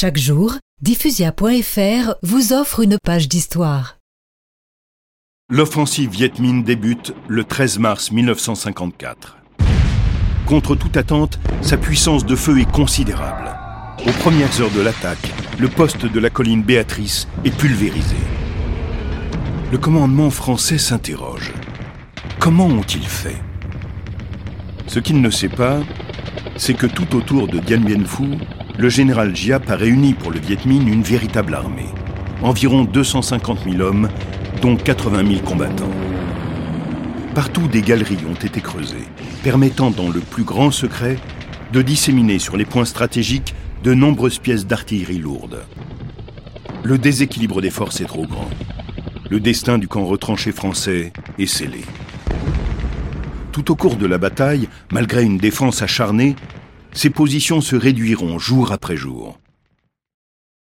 Chaque jour, diffusia.fr vous offre une page d'histoire. L'offensive Viet Minh débute le 13 mars 1954. Contre toute attente, sa puissance de feu est considérable. Aux premières heures de l'attaque, le poste de la colline Béatrice est pulvérisé. Le commandement français s'interroge. Comment ont-ils fait? Ce qu'il ne sait pas, c'est que tout autour de Dien Bien Phu, le général Giap a réuni pour le Viet Minh une véritable armée. Environ 250 000 hommes, dont 80 000 combattants. Partout des galeries ont été creusées, permettant dans le plus grand secret de disséminer sur les points stratégiques de nombreuses pièces d'artillerie lourde. Le déséquilibre des forces est trop grand. Le destin du camp retranché français est scellé. Tout au cours de la bataille, malgré une défense acharnée, ces positions se réduiront jour après jour.